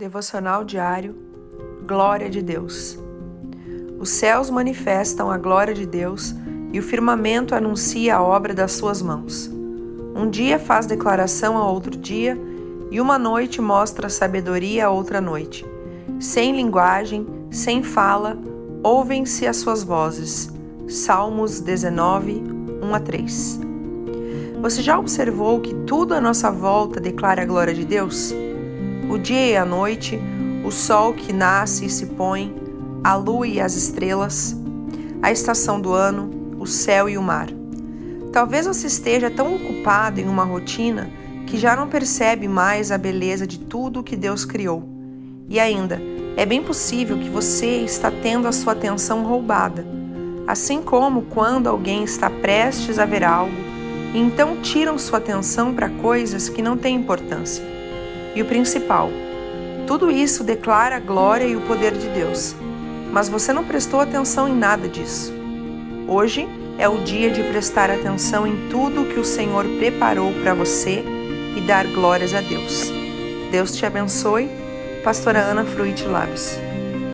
Devocional diário Glória de Deus. Os céus manifestam a glória de Deus e o firmamento anuncia a obra das suas mãos. Um dia faz declaração a outro dia e uma noite mostra sabedoria a outra noite. Sem linguagem, sem fala, ouvem-se as suas vozes. Salmos 19, 1 a 3. Você já observou que tudo à nossa volta declara a glória de Deus? O dia e a noite, o sol que nasce e se põe, a lua e as estrelas, a estação do ano, o céu e o mar. Talvez você esteja tão ocupado em uma rotina que já não percebe mais a beleza de tudo o que Deus criou. E ainda, é bem possível que você está tendo a sua atenção roubada, assim como quando alguém está prestes a ver algo e então tiram sua atenção para coisas que não têm importância. E o principal, tudo isso declara a glória e o poder de Deus, mas você não prestou atenção em nada disso. Hoje é o dia de prestar atenção em tudo que o Senhor preparou para você e dar glórias a Deus. Deus te abençoe. Pastora Ana Fruit Labs.